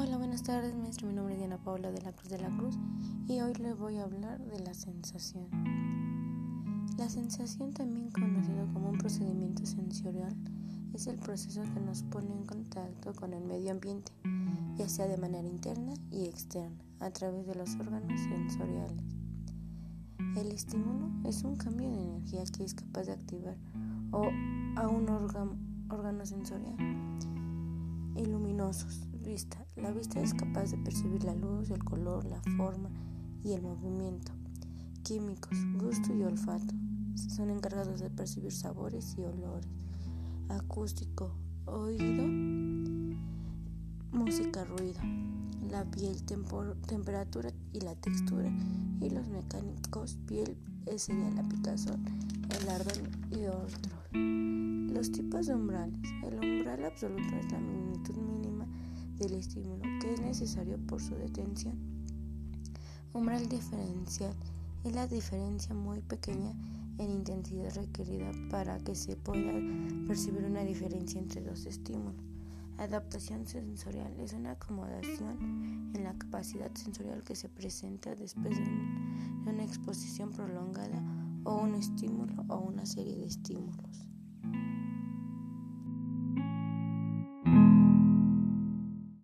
Buenas tardes, maestro. Mi nombre es Diana Paula de la Cruz de la Cruz y hoy les voy a hablar de la sensación. La sensación, también conocido como un procedimiento sensorial, es el proceso que nos pone en contacto con el medio ambiente, ya sea de manera interna y externa, a través de los órganos sensoriales. El estímulo es un cambio de energía que es capaz de activar o a un órgano, órgano sensorial y luminosos. Vista. La vista es capaz de percibir la luz, el color, la forma y el movimiento. Químicos, gusto y olfato. Son encargados de percibir sabores y olores. Acústico, oído, música, ruido. La piel, temperatura y la textura. Y los mecánicos, piel, sería la picazón, el ardor y otros. Los tipos de umbrales. El umbral absoluto es la magnitud mínima del estímulo que es necesario por su detención. Umbral diferencial es la diferencia muy pequeña en intensidad requerida para que se pueda percibir una diferencia entre dos estímulos. Adaptación sensorial es una acomodación en la capacidad sensorial que se presenta después de una exposición prolongada o un estímulo o una serie de estímulos.